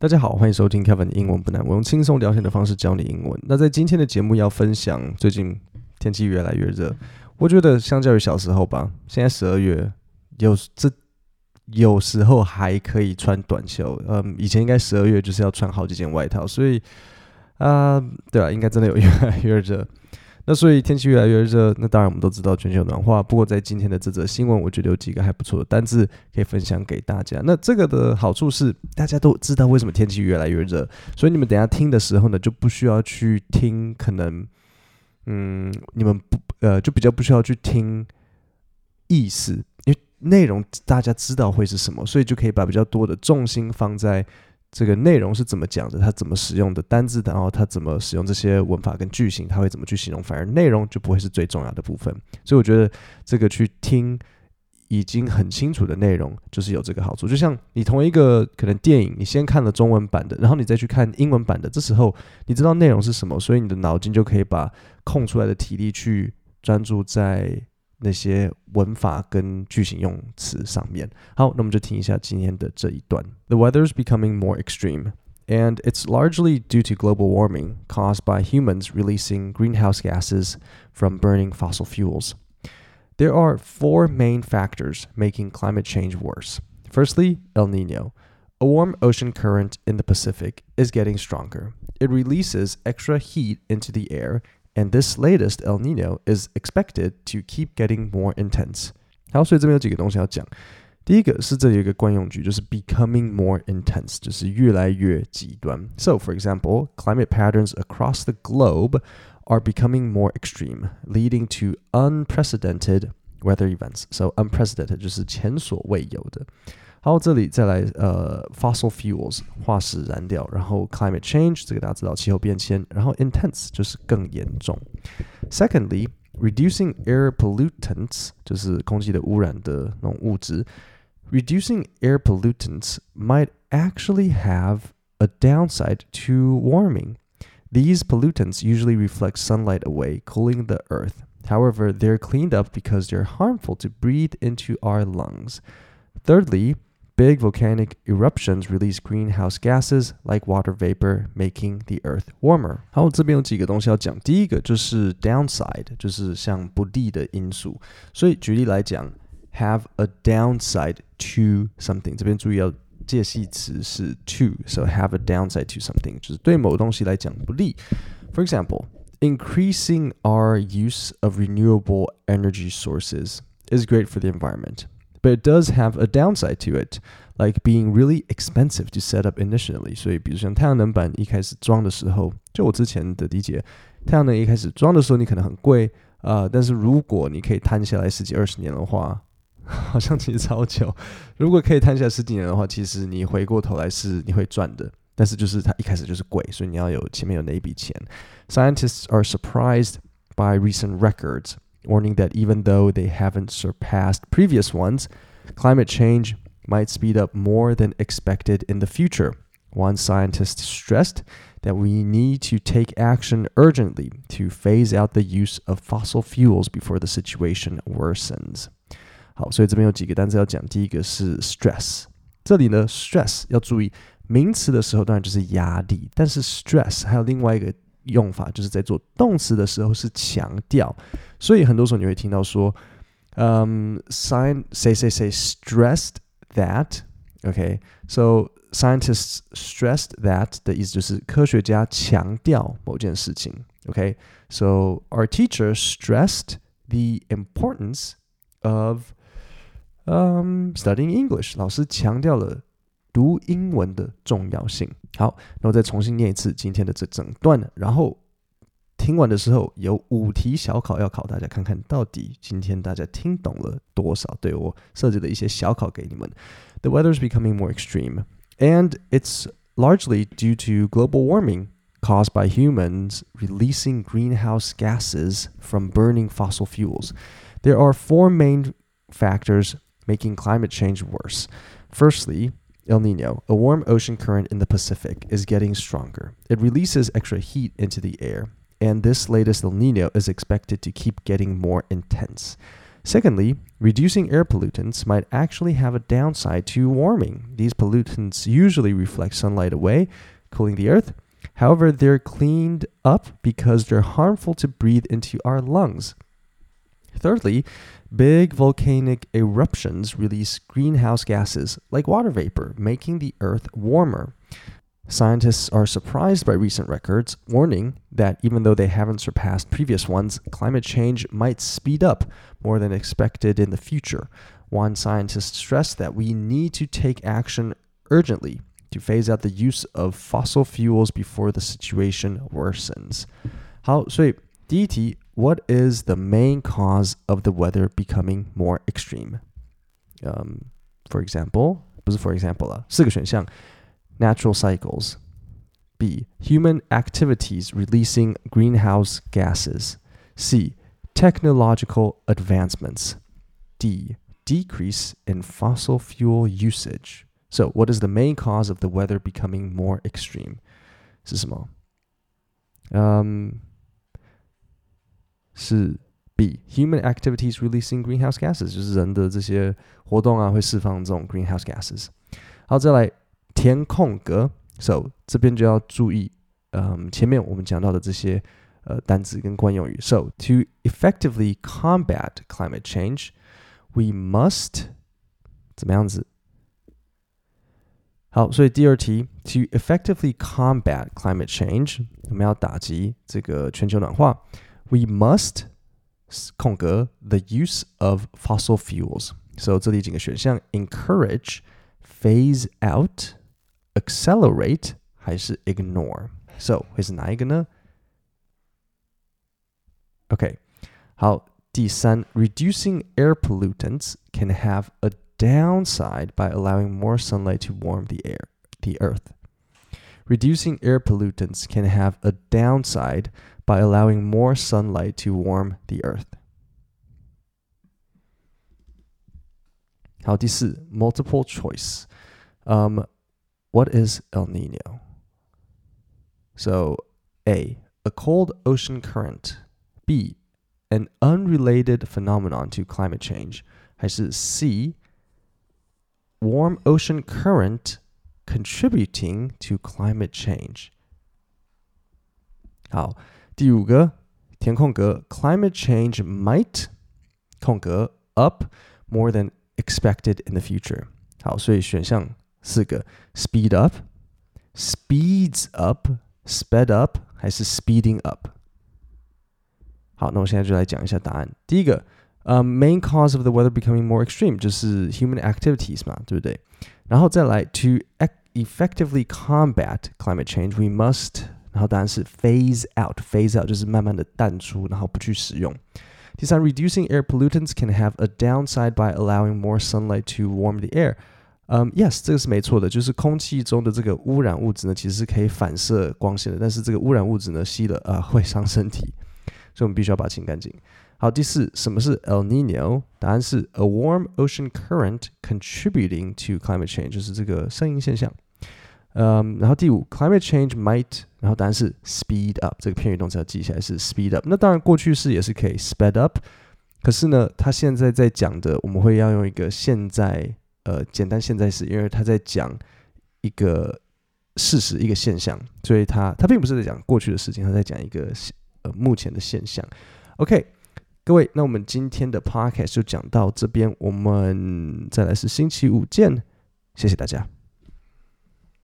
大家好，欢迎收听 Kevin 英文不难，我用轻松聊天的方式教你英文。那在今天的节目要分享，最近天气越来越热，我觉得相较于小时候吧，现在十二月有这有时候还可以穿短袖，嗯，以前应该十二月就是要穿好几件外套，所以啊，对啊，应该真的有越来越热。那所以天气越来越热，那当然我们都知道全球暖化。不过在今天的这则新闻，我觉得有几个还不错的单字可以分享给大家。那这个的好处是，大家都知道为什么天气越来越热，所以你们等下听的时候呢，就不需要去听，可能，嗯，你们不呃，就比较不需要去听意思，因为内容大家知道会是什么，所以就可以把比较多的重心放在。这个内容是怎么讲的？它怎么使用的单字？然后它怎么使用这些文法跟句型？它会怎么去形容？反而内容就不会是最重要的部分。所以我觉得这个去听已经很清楚的内容，就是有这个好处。就像你同一个可能电影，你先看了中文版的，然后你再去看英文版的，这时候你知道内容是什么，所以你的脑筋就可以把空出来的体力去专注在。那些文法跟句型用词上面。好，那我们就听一下今天的这一段。The weather is becoming more extreme, and it's largely due to global warming caused by humans releasing greenhouse gases from burning fossil fuels. There are four main factors making climate change worse. Firstly, El Nino. A warm ocean current in the Pacific is getting stronger. It releases extra heat into the air and this latest El Nino is expected to keep getting more intense. 好，所以这边有几个东西要讲。第一个是这里有一个惯用句，就是 becoming more intense，就是越来越极端。So, for example, climate patterns across the globe are becoming more extreme, leading to unprecedented weather events. So, unprecedented 就是前所未有的。 好，这里再来呃，fossil fuels 化石燃料，然后 climate change 这个大家知道气候变迁，然后 intense 就是更严重。Secondly, reducing air pollutants 就是空气的污染的那种物质。Reducing air pollutants might actually have a downside to warming. These pollutants usually reflect sunlight away, cooling the earth. However, they're cleaned up because they're harmful to breathe into our lungs. Thirdly, Big volcanic eruptions release greenhouse gases like water vapor, making the Earth warmer. 好，这边有几个东西要讲。第一个就是 downside，就是像不利的因素。所以举例来讲，have a downside to something。这边注意要介系词是 to，so have a downside to something，就是对某东西来讲不利。For example, increasing our use of renewable energy sources is great for the environment but it does have a downside to it, like being really expensive to set up initially. 所以，比如像太阳能板一开始装的时候，就我之前的理解，太阳能一开始装的时候你可能很贵啊、呃，但是如果你可以摊下来十几二十年的话，好像其实超久。如果可以摊下来十几年的话，其实你回过头来是你会赚的。但是就是它一开始就是贵，所以你要有前面有那一笔钱。Scientists are surprised by recent records warning that even though they haven't surpassed previous ones, climate change might speed up more than expected in the future. One scientist stressed that we need to take action urgently to phase out the use of fossil fuels before the situation worsens. 好，所以这边有几个单词要讲。第一个是 stress，这里呢 stress 要注意名词的时候当然就是压力，但是 stress 还有另外一个 用法就是在做动词的时候是强调，所以很多时候你会听到说，嗯，sign say say say stressed that，OK，so scientists stressed that 的意思就是科学家强调某件事情，OK，so our teacher stressed the importance of um studying English，老师强调了读英文的重要性。好，那我再重新念一次今天的这整段，然后听完的时候有五题小考要考大家，看看到底今天大家听懂了多少。对我设计了一些小考给你们。The weather is becoming more extreme, and it's largely due to global warming caused by humans releasing greenhouse gases from burning fossil fuels. There are four main factors making climate change worse. Firstly, El Nino, a warm ocean current in the Pacific, is getting stronger. It releases extra heat into the air, and this latest El Nino is expected to keep getting more intense. Secondly, reducing air pollutants might actually have a downside to warming. These pollutants usually reflect sunlight away, cooling the earth. However, they're cleaned up because they're harmful to breathe into our lungs. Thirdly, big volcanic eruptions release greenhouse gases like water vapor, making the earth warmer. Scientists are surprised by recent records, warning that even though they haven't surpassed previous ones, climate change might speed up more than expected in the future. One scientist stressed that we need to take action urgently to phase out the use of fossil fuels before the situation worsens. 好，所以第一题 ，What is the main cause of the weather becoming more extreme? Um, for example，不是 for example 了，四个选项。natural cycles. B. Human activities releasing greenhouse gases. C. Technological advancements. D. Decrease in fossil fuel usage. So, what is the main cause of the weather becoming more extreme? 是什么？嗯， 是 B. Human activities releasing greenhouse gases，就是人的这些活动啊，会释放这种 greenhouse gases。好，再来填空格，so 这边就要注意，嗯，前面我们讲到的这些呃单词跟惯用语。So to effectively combat climate change, we must 怎么样子？好，所以第二题，to effectively combat climate change，我们要打击这个全球暖化 ，we must 空格 the use of fossil fuels。So 这里几个选项：encourage、phase out。accelerate 还是 ignore？So 会是哪一个呢？OK，好，第三，reducing air pollutants can have a downside by allowing more sunlight to warm the air, the earth. Reducing air pollutants can have a downside by allowing more sunlight to warm the earth. 好，第四，multiple choice。嗯、um,。what is El Nino? So, A, a cold ocean current. B, an unrelated phenomenon to climate change. 还是 C, warm ocean current contributing to climate change. 好，第五个填空格，climate change might 空格 up more than expected in the future。好，所以选项四个 speed up、speeds up、sped up 还是 speeding up？好，那我现在就来讲一下答案。第一个，呃、um,，main cause of the weather becoming more extreme 就是 human activities 嘛，对不对？ 然后再来，to effectively combat climate change, we must，然后答案是 phase out，phase out 就是慢慢的淡出，然后不去使用。第三，reducing air pollutants can have a downside by allowing more sunlight to warm the air。嗯，yes，这个是没错的，就是空气中的这个污染物质呢，其实是可以反射光线的，但是这个污染物质呢，吸了啊会伤身体，所以我们必须要把它清干净。 好，第四，什么是 El Nino？答案是 a warm ocean current contributing to climate change，就是这个声音现象。嗯，然后第五，climate change might，然后答案是 speed up，这个片语动词要记起来是 speed up。那当然过去式也是可以 sped up，可是呢，它现在在讲的，我们会要用一个现在。呃，简单现在时，因为他在讲一个事实、一个现象，所以他他并不是在讲过去的事情，他在讲一个呃目前的现象。OK，各位，那我们今天的 Podcast 就讲到这边，我们再来是星期五见，谢谢大家。